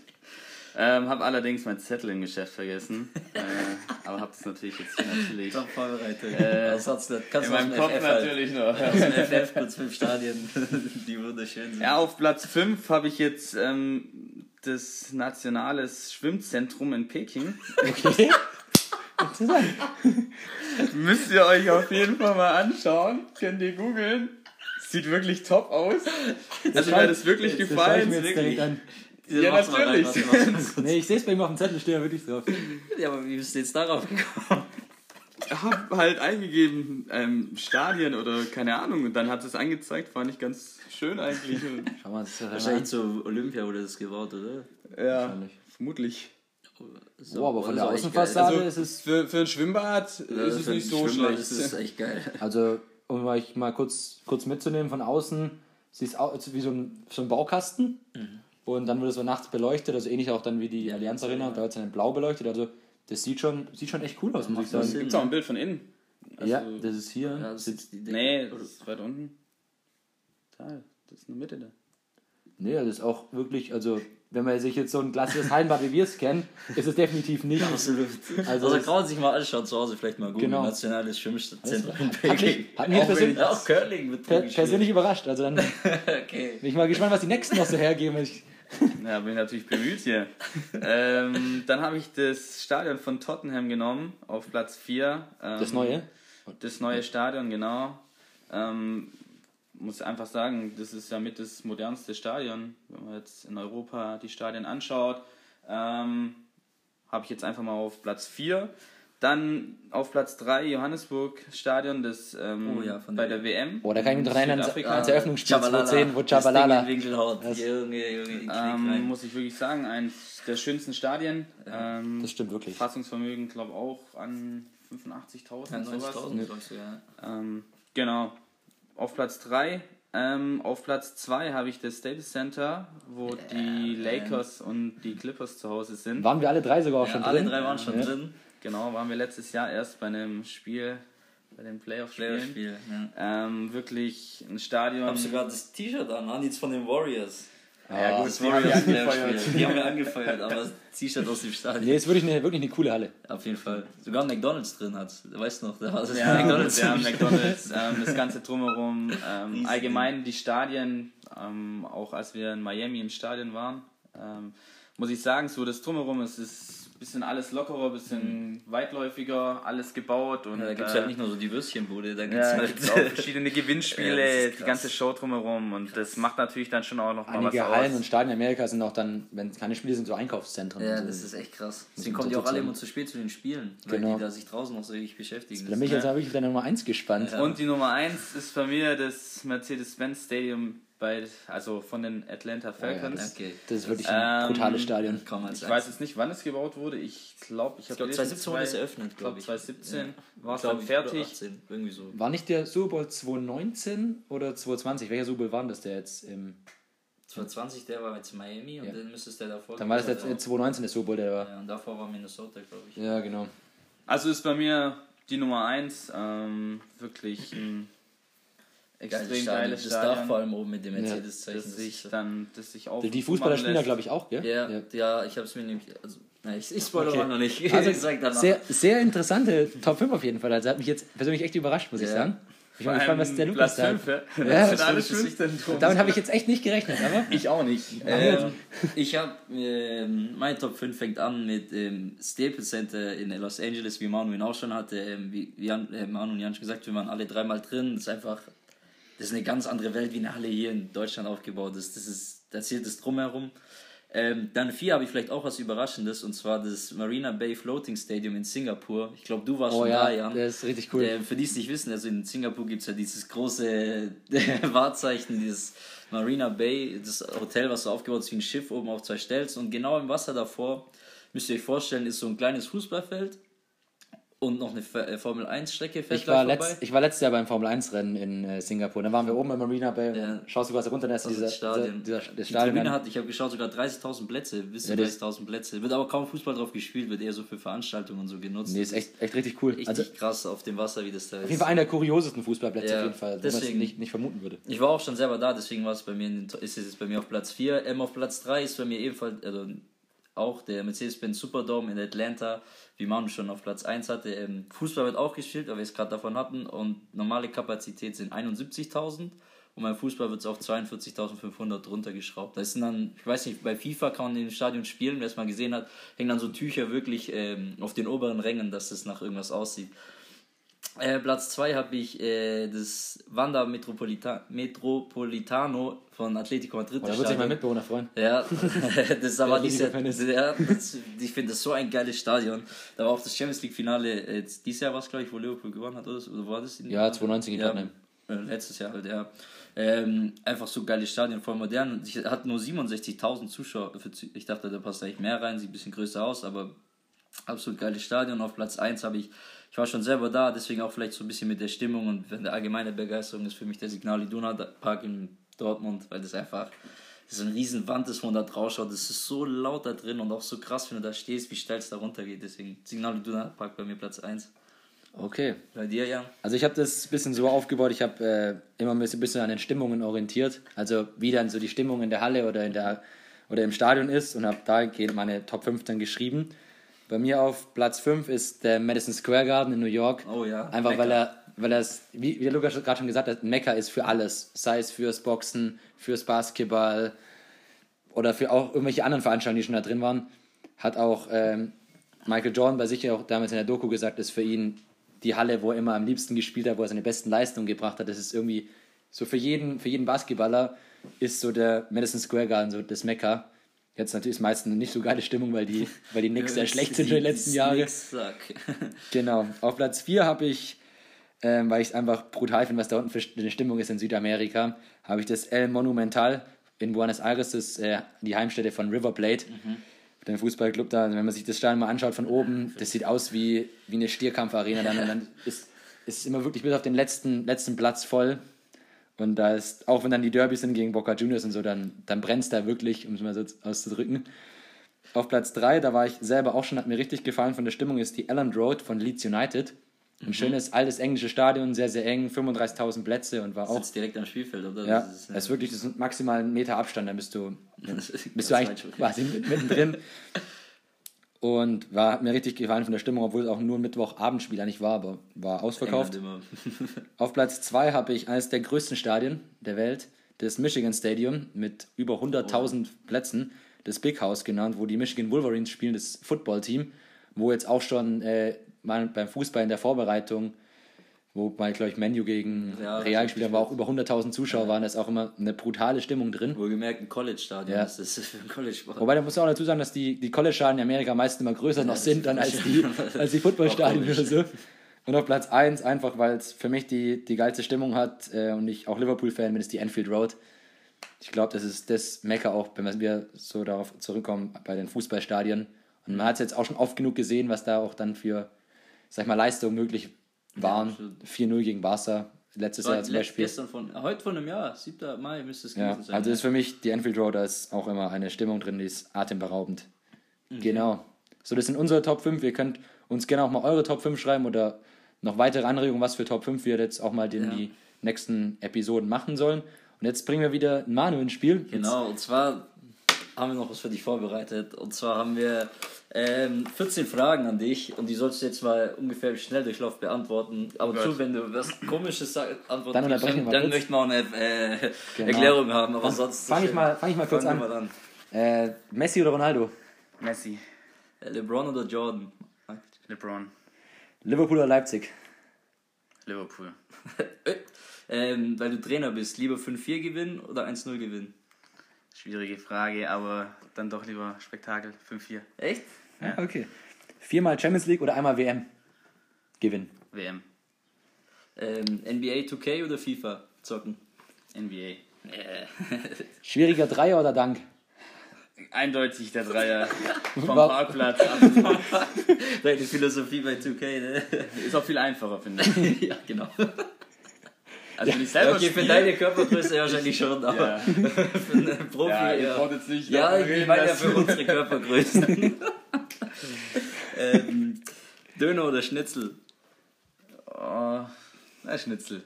Ähm, habe allerdings mein Zettel im Geschäft vergessen. äh, aber habe das natürlich jetzt hier natürlich. Top vorbereitet. Äh, kannst in meinem Kopf FF natürlich noch. Aus dem FF Platz 5 Stadien, die wunderschön sind. Ja, auf Platz 5 habe ich jetzt ähm, das Nationales Schwimmzentrum in Peking. Okay. Müsst ihr euch auf jeden Fall mal anschauen. Könnt ihr googeln. Sieht wirklich top aus. Also mir hat es wirklich gefallen. Wirklich. Ja, natürlich. nee, ich sehe es bei ihm auf dem Zettel, steht ja wirklich drauf. Ja, aber wie bist du jetzt darauf gekommen? Ich habe halt eingegeben, ähm, Stadien oder keine Ahnung, und dann hat es angezeigt, fand ich ganz schön eigentlich. Schau mal, das ist ja Wahrscheinlich zu Olympia wurde das gebaut, oder? Ja, vermutlich. So, oh, aber von der Außenfassade also, ist es. Für, für ein Schwimmbad ja, ist es nicht so schlecht. Das ist echt geil. Also, um euch mal kurz, kurz mitzunehmen, von außen, sie ist wie so ein, so ein Baukasten. Mhm. Und dann wird es so nachts beleuchtet, also ähnlich auch dann wie die Allianz Arena, da wird es dann in blau beleuchtet. Also das sieht schon, sieht schon echt cool aus, muss ich sagen. Gibt es auch ein Bild von innen? Also ja, das ist hier. Ja, das ist nee, das ist weit unten. Da, das ist in der Mitte da. Nee, das ist auch wirklich, also wenn man sich jetzt so ein klassisches Hallenbad wie wir es kennen, ist es definitiv nicht. Absolut. Also, also kann man sich mal anschauen zu Hause, vielleicht mal gut. Genau. Nationales Schwimmzentrum in Peking. Hat mich, persönlich, auch Curling mit per, persönlich überrascht. Also dann okay. bin ich mal gespannt, was die nächsten noch so hergeben. Ich, ja, bin natürlich bemüht hier. ähm, dann habe ich das Stadion von Tottenham genommen, auf Platz 4. Ähm, das neue? Das neue Stadion, genau. Ähm, muss einfach sagen, das ist ja mit das modernste Stadion, wenn man jetzt in Europa die Stadien anschaut. Ähm, Habe ich jetzt einfach mal auf Platz 4. Dann auf Platz 3 Johannesburg Stadion das, ähm, Oh ja, von bei der- der WM. Oh, da kann ich mich dran erinnern, als Eröffnungsspiel Tschabalala. 2010, wo Chabalala. Junge, Junge, Ähm, muss ich wirklich sagen, eines der schönsten Stadien. Ähm, Das stimmt wirklich. Fassungsvermögen, glaube auch an 85.000. Ja, sowas. 90.000, glaubst du, ja. Ähm, genau. Auf Platz 3. Ähm, auf Platz 2 habe ich das Staples Center, wo die Lakers und die Clippers zu Hause sind. Waren wir alle drei sogar auch Ja, schon alle drin? drei waren schon Ja. drin. Genau, waren wir letztes Jahr erst bei einem Spiel, bei den Playoff-Spielen. Playoff-Spiel. Ja. Ähm, wirklich ein Stadion. Ich hab sogar das T-Shirt an, Anits von den Warriors. ja, gut, Das die haben wir Warriors angefeuert. Playoff-Spiel. Die haben wir angefeuert, aber das T-Shirt aus dem Stadion. Nee, ist wirklich eine, wirklich eine coole Halle. Auf jeden Fall. Sogar ein McDonalds drin hat. Weißt du noch, da war das Ja, McDonalds. ja, McDonalds, ähm, das ganze drumherum, ähm, allgemein die Stadien, ähm, auch als wir in Miami im Stadion waren, ähm, muss ich sagen, so das drumherum, es ist bisschen alles lockerer, ein bisschen weitläufiger, alles gebaut und Ja, da gibt es äh, halt nicht nur so die Würstchenbude, da gibt es ja, halt gibt's auch verschiedene Ja, Gewinnspiele, ist die krass. ganze Show drumherum und das macht natürlich dann schon auch noch mal Einige was Hallen aus. und Stadien in Amerika sind auch dann, wenn es keine Spiele sind, so Einkaufszentren. Ja, Also, das ist echt krass. Deswegen kommen die so auch alle immer zu spät zu den Spielen, weil Genau. die da sich draußen noch so richtig beschäftigen. da bin ich jetzt habe ich wieder Nummer 1 gespannt. Ja. Und die Nummer 1 ist bei mir das Mercedes-Benz Stadium bei, also von den Atlanta Falcons. das- okay. Das ist wirklich ein Ähm, brutales Stadion. Kann man als Ich weiß jetzt nicht, wann es gebaut wurde. Ich glaube, ich Ich habe glaube, 2017 wurde es eröffnet, Ich glaube, ich. 2017 Ja. war es dann ich, fertig. oder 18, irgendwie so. War nicht der Super Bowl 2019 oder 2020? Welcher Super Bowl war denn das der jetzt im. 2020, der war jetzt Miami und Ja. dann müsste es der davor Dann war das jetzt gewesen äh, 2019 der Super Bowl, der war. Ja, und davor war Minnesota, glaube ich. Ja, genau. Also ist bei mir die Nummer 1 ähm, wirklich ein extrem geiles Das Dach Stadion, vor allem oben mit dem Mercedes-Zeichen. das das sich dann das sich auch Die Fußballer spielen da, glaube ich, auch, gell? Ja, ja. ich habe es mir nämlich. Also, na, ich, ich spoilere Okay. noch nicht. Also, ich sag danach. sehr, sehr interessante Top 5 auf jeden Fall. Also hat mich jetzt persönlich echt überrascht, muss ich Ja. sagen. Ich Vor gespannt, was der Lukas Platz sagt. 5, ja. Ja, Das das sind alle ist wirklich- fünf. Damit habe ich jetzt echt nicht gerechnet, aber. Ich auch nicht. Ähm, ich habe ähm, mein Top 5 fängt an mit dem Staples Center in Los Angeles, wie Manu ihn auch schon hatte. Ähm, wie wie Jan, äh, Manu und Jan schon gesagt, wir waren alle dreimal drin. Das ist einfach, das ist eine ganz andere Welt, wie eine Halle hier in Deutschland aufgebaut ist. Das ist, da zählt es drumherum. Ähm, dann vier habe ich vielleicht auch was Überraschendes und zwar das Marina Bay Floating Stadium in Singapur. Ich glaube, du warst Oh schon ja, da, Jan. das ist richtig cool. Äh, für die es nicht wissen, also in Singapur gibt es ja dieses große Wahrzeichen, dieses Marina Bay, das Hotel, was so aufgebaut ist wie ein Schiff, oben auf zwei Stelzen. Und genau im Wasser davor, müsst ihr euch vorstellen, ist so ein kleines Fußballfeld und noch eine äh, Formel 1 Strecke fährt Ich war, letzt, ich war letztes Jahr beim Formel 1 Rennen in äh, Singapur. Da waren wir oben im Marina Bay. Ja. Schaust du quasi runter, da ist Das ist dieser, Stadion. dieser, dieser, das Die Stadion. Tribüne hat, ich habe geschaut, sogar 30.000 Plätze, bis zu Ja, das- 30.000 Plätze. Wird aber kaum Fußball drauf gespielt, wird eher so für Veranstaltungen und so genutzt. nee, ist echt, echt richtig cool. Richtig Also krass auf dem Wasser, wie das da ist. auf jeden Fall einer der kuriosesten Fußballplätze Ja, auf jeden Fall, wo man es deswegen- nicht, nicht vermuten würde. Ich war auch schon selber da, deswegen war es bei mir in, den- ist es jetzt bei mir auf Platz 4. Ähm, auf Platz 3 ist bei mir ebenfalls also auch der Mercedes-Benz Superdome in Atlanta, wie Manu schon auf Platz 1 hatte. Ähm, Fußball wird auch gespielt, weil wir es gerade davon hatten und normale Kapazität sind 71.000 und beim Fußball wird es auf 42.500 runtergeschraubt. Das sind dann, ich weiß nicht, bei FIFA kann man in dem Stadion spielen, wer es mal gesehen hat, hängen dann so Tücher wirklich ähm, auf den oberen Rängen, dass es nach irgendwas aussieht. Äh, Platz 2 habe ich äh, das Wanda Metropolita Metropolitano von Atletico Madrid. Oh, da wird sich mein. Mitbewohner freuen. Ja, das ist aber dieses Jahr, ja, das, ich finde das so ein geiles Stadion. Da war auch das Champions League Finale, äh, jetzt, dieses Jahr war es glaube ich, wo Liverpool gewonnen hat, oder, oder war das? In, Ja, 2019 in ja, Tottenham. äh, letztes Jahr halt, ja. Ähm, einfach so geiles Stadion, voll modern. Ich hat nur 67.000 Zuschauer. Ich dachte, da passt eigentlich mehr rein, sieht ein bisschen größer aus, aber absolut geiles Stadion. Auf Platz 1 habe ich, ich war schon selber da, deswegen auch vielleicht so ein bisschen mit der Stimmung und der allgemeine Begeisterung ist für mich der Signal Iduna Park in Dortmund, weil das einfach das ist eine riesen Wand ist, wo man da drauf schaut. Das ist so laut da drin und auch so krass, wenn du da stehst, wie steil es da runter geht. Deswegen Signal Iduna Park bei mir Platz 1. Okay. Bei dir, Jan? Also ich habe das ein bisschen so aufgebaut, ich habe äh, immer ein bisschen, an den Stimmungen orientiert. Also wie dann so die Stimmung in der Halle oder, in der, oder im Stadion ist und habe dahingehend meine Top 5 dann geschrieben. Bei mir auf Platz 5 ist der Madison Square Garden in New York. Oh ja, Einfach Mekka. weil er, weil er es, wie, wie der Lukas gerade schon gesagt hat, Mekka ist für alles. Sei es fürs Boxen, fürs Basketball oder für auch irgendwelche anderen Veranstaltungen, die schon da drin waren. Hat auch ähm, Michael Jordan bei sich ja auch damals in der Doku gesagt, ist für ihn die Halle, wo er immer am liebsten gespielt hat, wo er seine besten Leistungen gebracht hat. Das ist irgendwie so für jeden, für jeden Basketballer ist so der Madison Square Garden so das Mekka. Jetzt natürlich ist meistens nicht so geile Stimmung, weil die, weil die Knicks sehr schlecht sind in den letzten Jahren. Genau. Auf Platz 4 habe ich, ähm, weil ich es einfach brutal finde, was da unten für eine Stimmung ist in Südamerika, habe ich das El Monumental in Buenos Aires, das ist äh, die Heimstätte von River Plate. Mhm. Den Fußballclub da, wenn man sich das Stadion mal anschaut von oben, das sieht aus wie, wie eine Stierkampfarena dann. Und dann ist, ist immer wirklich bis auf den letzten, letzten Platz voll. Und da ist, auch wenn dann die Derbys sind gegen Boca Juniors und so, dann, dann brennt es da wirklich, um es mal so auszudrücken. Auf Platz 3, da war ich selber auch schon, hat mir richtig gefallen von der Stimmung, ist die Elland Road von Leeds United. Ein mhm. schönes altes englisches Stadion, sehr, sehr eng, 35.000 Plätze und war auch. Sitzt direkt am Spielfeld, oder? Ja, das ist, das ist wirklich das ist maximal ein Meter Abstand, dann bist du, bist du eigentlich quasi mittendrin. Und war, hat mir richtig gefallen von der Stimmung, obwohl es auch nur ein Mittwochabendspiel eigentlich war, aber war ausverkauft. Auf Platz 2 habe ich eines der größten Stadien der Welt, das Michigan Stadium mit über 100.000 oh. Plätzen, das Big House genannt, wo die Michigan Wolverines spielen, das Footballteam, wo jetzt auch schon äh, beim Fußball in der Vorbereitung Wobei, glaube ich, Menu gegen ja, Real gespielt haben, war auch über 100.000 Zuschauer ja. waren, da ist auch immer eine brutale Stimmung drin. Wohlgemerkt ein College-Stadion ja. ist das für ein College-Sport. Wobei, da muss man auch dazu sagen, dass die, die College-Stadien in Amerika meistens immer größer ja, noch sind dann als die, als die Football-Stadien oder so. Und auf Platz 1 einfach, weil es für mich die, die geilste Stimmung hat äh, und ich auch Liverpool-Fan bin, ist die Enfield Road. Ich glaube, das ist das Mecker auch, wenn wir so darauf zurückkommen, bei den Fußballstadien. Und man hat es jetzt auch schon oft genug gesehen, was da auch dann für, sag ich mal, Leistung möglich waren. Ja, 4-0 gegen Barca letztes Jahr zum Beispiel. Gestern von, heute von einem Jahr, 7. Mai müsste es ja, gewesen sein. Also ist für mich die Enfield Road, da ist auch immer eine Stimmung drin, die ist atemberaubend. Okay. Genau. So, das sind unsere Top 5. Ihr könnt uns gerne auch mal eure Top 5 schreiben oder noch weitere Anregungen, was für Top 5 wir jetzt auch mal in ja. die nächsten Episoden machen sollen. Und jetzt bringen wir wieder Manu ins Spiel. Genau, und zwar haben wir noch was für dich vorbereitet. Und zwar haben wir ähm, 14 Fragen an dich und die sollst du jetzt mal ungefähr im Schnelldurchlauf beantworten. Aber oh zu, wenn du was Komisches antworten dann, gibst, dann, dann möchten wir auch eine äh, genau. Erklärung haben. Aber sonst. Fange ich, mal, fang ich mal kurz an. an. Äh, Messi oder Ronaldo? Messi. Äh, LeBron oder Jordan? LeBron. Liverpool oder Leipzig? Liverpool. ähm, weil du Trainer bist, lieber 5-4 gewinnen oder 1-0 gewinnen? Schwierige Frage, aber dann doch lieber Spektakel 5-4. Echt? Ja, okay. Viermal Champions League oder einmal WM gewinnen? WM. Ähm, NBA 2K oder FIFA zocken? NBA. Schwieriger Dreier oder Dank? Eindeutig der Dreier. Vom Parkplatz. Deine Philosophie bei 2K, ne? Ist auch viel einfacher, finde ich. ja, genau. Also wenn ich selber Okay, für deine Körpergröße wahrscheinlich schon, aber ja. für einen Profi. Ja, ja. Jetzt nicht ja ich meine ja für unsere Körpergrößen. ähm, Döner oder Schnitzel? Oh, na, Schnitzel.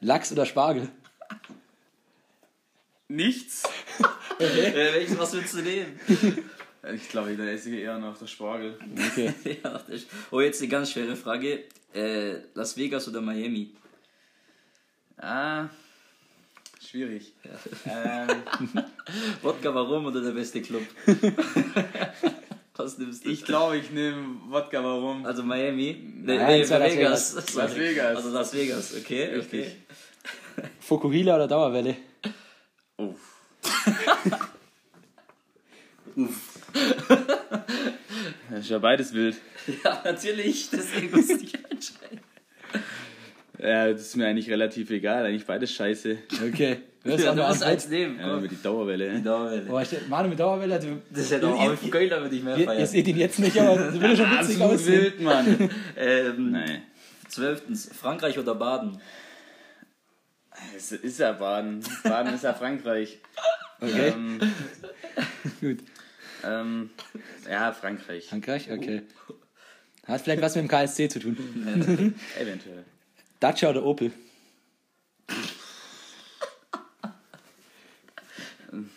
Lachs oder Spargel? Nichts. Okay. Äh, welches, was willst du nehmen? Ich glaube, da esse ich eher noch der Spargel. Okay. ja, oh, jetzt eine ganz schwere Frage. Äh, Las Vegas oder Miami? Ah, schwierig. Ja. Ähm, Wodka Warum oder der beste Club? Was nimmst du? Ich glaube, ich nehme Wodka Warum. Also Miami? Nein, nee, Las Vegas. Vegas. Las Vegas. Also Las Vegas, okay. Richtig. okay. Fukuhila oder Dauerwelle? Uff. Uff. Das ist ja beides wild. Ja, natürlich. Deswegen musste ich entscheiden. Ja, das ist mir eigentlich relativ egal, eigentlich beides scheiße. Okay. Das ja, du musst eins nehmen. Ja, über die Dauerwelle. Die Dauerwelle. Boah, ich, Manu mit Dauerwelle, also, Das ist ja doch auch ein Kölner, würde ich mehr feiern. Ihr seht ihn jetzt nicht, aber das würde schon witzig Absolut wild, Mann. ähm, Nein. Zwölftens, Frankreich oder Baden? Es ist ja Baden. Baden ist ja Frankreich. Okay. Ähm, Gut. Ähm, ja, Frankreich. Frankreich, okay. Hat vielleicht was mit dem KSC zu tun. Eventuell. Dacia oder Opel?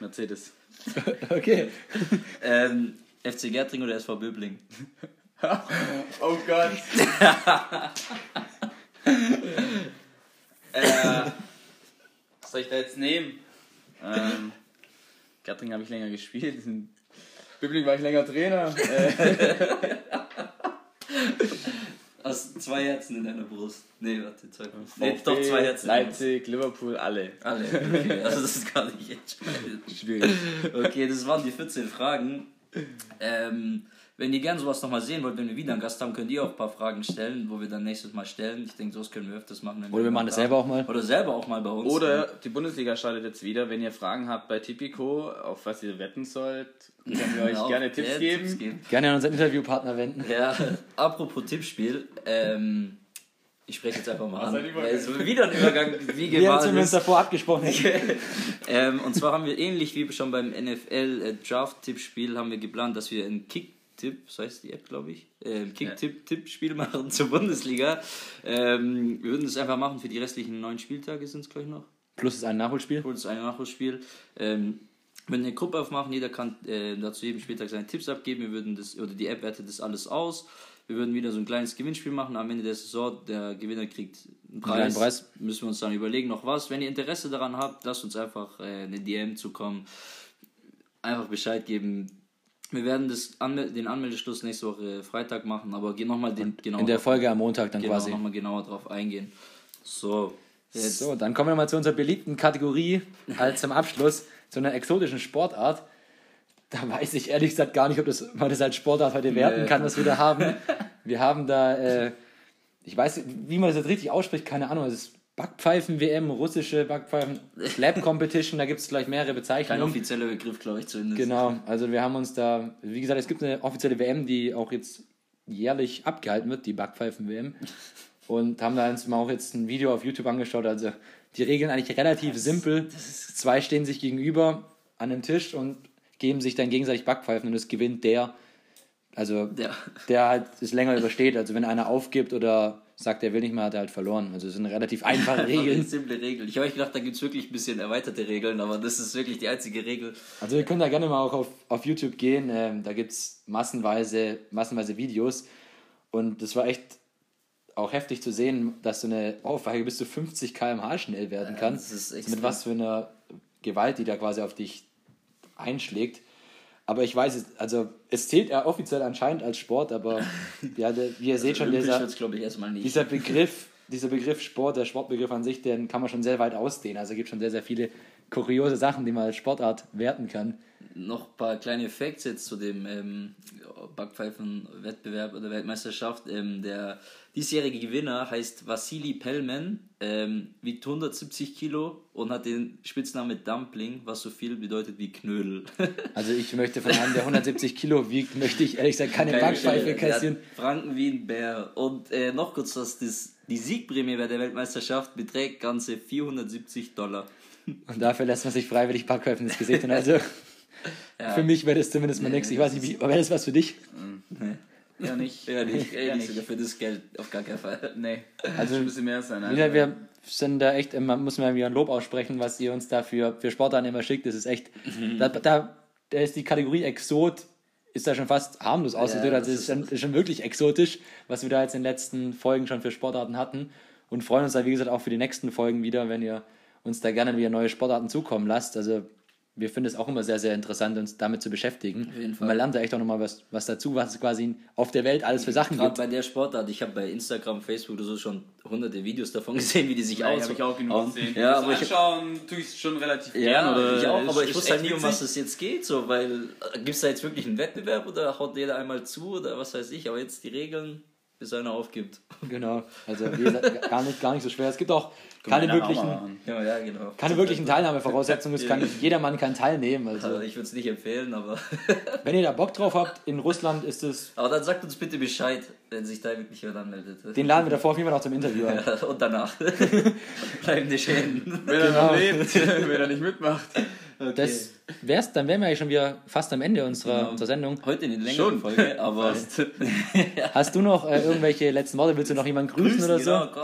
Mercedes. okay. Ähm, FC Gertring oder SV Böbling? oh Gott. äh, was soll ich da jetzt nehmen? Ähm, Gertring habe ich länger gespielt. Böbling war ich länger Trainer. Hast zwei Herzen in deiner Brust. Nee, warte, zwei. Nee, doch zwei Herzen. Leipzig, Liverpool, alle. Alle. Okay, also das ist gar nicht entscheidend. Schwierig. Okay, das waren die 14 Fragen. Ähm, wenn ihr gerne sowas nochmal sehen wollt, wenn wir wieder einen Gast haben, könnt ihr auch ein paar Fragen stellen, wo wir dann nächstes Mal stellen. Ich denke, sowas können wir öfters machen. wenn Oder wir machen das selber auch mal. Oder selber auch mal bei uns. Oder die Bundesliga startet jetzt wieder. Wenn ihr Fragen habt bei Tipico, auf was ihr wetten sollt, können wir euch Genau, gerne Tipps geben. Tipps geben. Gerne an unseren Interviewpartner wenden. Ja, apropos Tippspiel. Ähm, ich spreche jetzt einfach mal an. ein wieder ein Übergang, wie Wir, uns ist. davor abgesprochen ähm, und zwar haben wir ähnlich wie schon beim NFL äh, Draft-Tippspiel haben wir geplant, dass wir ein Kick-Tipp, so heißt die App, glaube ich, äh, ein Kick-Tipp-Tippspiel machen zur Bundesliga. Ähm, wir würden das einfach machen für die restlichen neun Spieltage, sind es gleich noch. Plus ist ein Nachholspiel. Holt es ein Nachholspiel. Ähm, wir würden eine Gruppe aufmachen, jeder kann äh, dazu jedem Spieltag seine Tipps abgeben. Wir würden das, oder die App wertet das alles aus. Wir würden wieder so ein kleines Gewinnspiel machen. Am Ende der Saison, der Gewinner kriegt einen Preis. Preis. Müssen wir uns dann überlegen, noch was. Wenn ihr Interesse daran habt, lasst uns einfach äh, eine DM zukommen. Einfach Bescheid geben. Wir werden das Anmel den Anmeldeschluss nächste Woche Freitag machen, aber geh nochmal den genau In der Folge am Montag dann genau, quasi. noch mal genauer drauf eingehen. So, jetzt So, dann kommen wir mal zu unserer beliebten Kategorie als zum Abschluss zu einer exotischen Sportart. Da weiß ich ehrlich gesagt gar nicht, ob das, man das als Sportart heute werten kann, was wir da haben. Wir haben da, äh, ich weiß, wie man das jetzt richtig ausspricht, keine Ahnung. Es ist Backpfeifen-WM, russische Backpfeifen, Slap Competition, da gibt es gleich mehrere kein Bezeichnungen. offizieller Begriff, glaube ich, zumindest. Genau, also wir haben uns da, wie gesagt, es gibt eine offizielle WM, die auch jetzt jährlich abgehalten wird, die Backpfeifen-WM. Und haben da uns mal auch jetzt ein Video auf YouTube angeschaut. Also die Regeln eigentlich relativ simpel. Zwei stehen sich gegenüber an einem Tisch und geben sich dann gegenseitig Backpfeifen und es gewinnt der, also Ja. der halt es länger übersteht. Also wenn einer aufgibt oder sagt, er will nicht mehr, hat er halt verloren. Also es sind relativ einfache Regeln. Simple Regeln. Ich habe gedacht, da gibt es wirklich ein bisschen erweiterte Regeln, aber das ist wirklich die einzige Regel. Also ihr könnt da gerne mal auch auf, auf YouTube gehen. Ähm, da gibt es massenweise, massenweise Videos. Und das war echt auch heftig zu sehen, dass so eine Ohrfeige bis zu 50 km/h schnell werden kann. das ist Also extrem. mit was für einer Gewalt, die da quasi auf dich einschlägt. Aber ich weiß es, also es zählt ja offiziell anscheinend als Sport, aber ja, der, wie ihr seht schon, dieser, dieser Begriff, dieser Begriff Sport, der Sportbegriff an sich, den kann man schon sehr weit ausdehnen. Also es gibt schon sehr, sehr viele kuriose Sachen, die man als Sportart werten kann. Noch ein paar kleine Facts jetzt zu dem ähm, Backpfeifen-Wettbewerb oder Weltmeisterschaft. Ähm, der diesjährige Gewinner heißt Vassili Pellman, ähm, wiegt 170 Kilo und hat den Spitznamen Dumpling, was so viel bedeutet wie Knödel. Also ich möchte von einem, der 170 Kilo wiegt, möchte ich ehrlich gesagt keine Keine Backpfeife kassieren. Franken wie ein Bär. Und äh, noch kurz was, das, die Siegprämie bei der Weltmeisterschaft beträgt ganze 470 Dollar. Und dafür lässt man sich freiwillig Backpfeifen ins Gesicht. Und also für mich wäre das zumindest mal nichts. Ich weiß nicht, wie, wäre das was für dich? Ja, nicht. Ja, nicht, Ja, ja, nicht sogar für das Geld, auf gar keinen Fall. Nee, Also- ein bisschen mehr sein. Also, Ja, wir sind da echt, man muss mal wieder ein Lob aussprechen, was ihr uns da für, für Sportarten immer schickt. Das ist echt, da, da, da ist die Kategorie Exot, ist da schon fast harmlos ausgedrückt. das also es ist ist- schon, ist schon wirklich exotisch, was wir da jetzt in den letzten Folgen schon für Sportarten hatten. Und freuen uns da, wie gesagt, auch für die nächsten Folgen wieder, wenn ihr uns da gerne wieder neue Sportarten zukommen lasst. Also wir finden es auch immer sehr, sehr interessant, uns damit zu beschäftigen. jeden Und Fall. man lernt da echt auch nochmal was, was dazu, was es quasi auf der Welt alles für Sachen Gerade gibt. bei der Sportart, ich habe bei Instagram, Facebook oder so schon hunderte Videos davon gesehen, wie die sich ja, aus. habe ich auch genug auf- gesehen. Ja, das aber ich, anschauen tue ich schon relativ ja, gern. Oder ich auch, aber ich wusste halt nie, um was es jetzt geht, so, weil gibt es da jetzt wirklich einen Wettbewerb oder haut jeder einmal zu oder was weiß ich, aber jetzt die Regeln, bis einer aufgibt. Genau, also wie gesagt, gar nicht, gar nicht so schwer. Es gibt auch keine wirklichen. Ja, ja, genau. keine wirklichen Teilnahmevoraussetzungen. Es kann, jedermann kann teilnehmen. Also Also, ich würde es nicht empfehlen, aber, wenn ihr da Bock drauf habt, in Russland ist es, aber dann sagt uns bitte Bescheid, wenn sich da wirklich jemand anmeldet. den laden wir davor auf jeden Fall noch zum Interview ein. Ja, und danach. Bleibende Schäden. Wenn er Genau. noch lebt, wenn er nicht mitmacht. Das wär's, dann wären wir eigentlich schon wieder fast am Ende unserer, Genau. unserer Sendung. Heute eine längere Schon. Folge, aber. Hast du noch äh, irgendwelche letzten Worte? Willst du noch jemanden grüßen, oder so? genau, komm.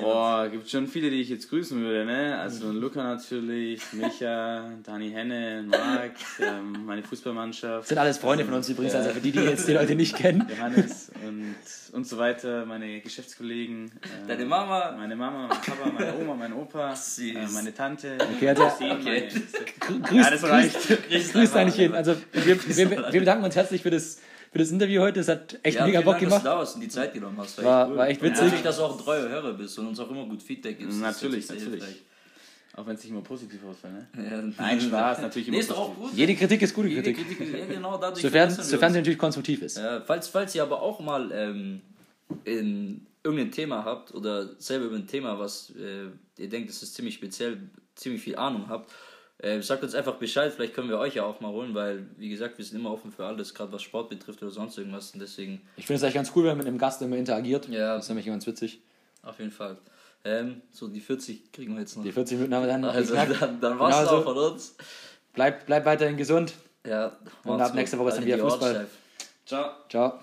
Boah, gibt schon viele, die ich jetzt grüßen würde, ne? Also Luca natürlich, Micha, Dani Henne, Marc, ähm, meine Fußballmannschaft. Sind alles Freunde von uns übrigens, also für die, die jetzt die Leute nicht kennen. Johannes und, und so weiter, meine Geschäftskollegen. ähm, Deine Mama. Meine Mama, mein Papa, meine Oma, mein Opa, äh, meine Tante. Okay, also- Okay. meine- Grüß, Ja, das reicht. grüßt eigentlich jeden. Also wir, wir, wir bedanken uns herzlich für das für das Interview heute. Es hat echt Ja, mega Bock Dank, dass du gemacht. da und die Zeit genommen hast. War- cool. war echt Und witzig. Natürlich, dass du auch ein treuer Hörer bist und uns auch immer gut Feedback gibst. Natürlich, natürlich. Auch wenn es nicht immer positiv ausfällt, ne? Ja. Nein, Spaß, natürlich immer Nee, ist doch auch positiv. gut. Jede Kritik ist gute Kritik. Kritik, ja genau, dadurch Sofern, sofern sie natürlich konstruktiv ist. Ja, falls, falls ihr aber auch mal ähm, in irgendein Thema habt oder selber über ein Thema, was äh, ihr denkt, das ist ziemlich speziell, ziemlich viel Ahnung habt, äh, sagt uns einfach Bescheid, vielleicht können wir euch ja auch mal holen, weil, wie gesagt, wir sind immer offen für alles, gerade was Sport betrifft oder sonst irgendwas und deswegen Ich finde es eigentlich ganz cool, wenn man mit einem Gast immer interagiert. Ja. Das ist nämlich ganz witzig. auf jeden Fall. Ähm, so, die 40 kriegen wir jetzt noch. Die 40 Minuten haben wir dann Also, geknackt. dann, dann war's Genau es so. auch von uns. Bleibt bleib weiterhin gesund. Ja, Und ab nächster Woche ist dann wieder Fußball. Ciao. Ciao.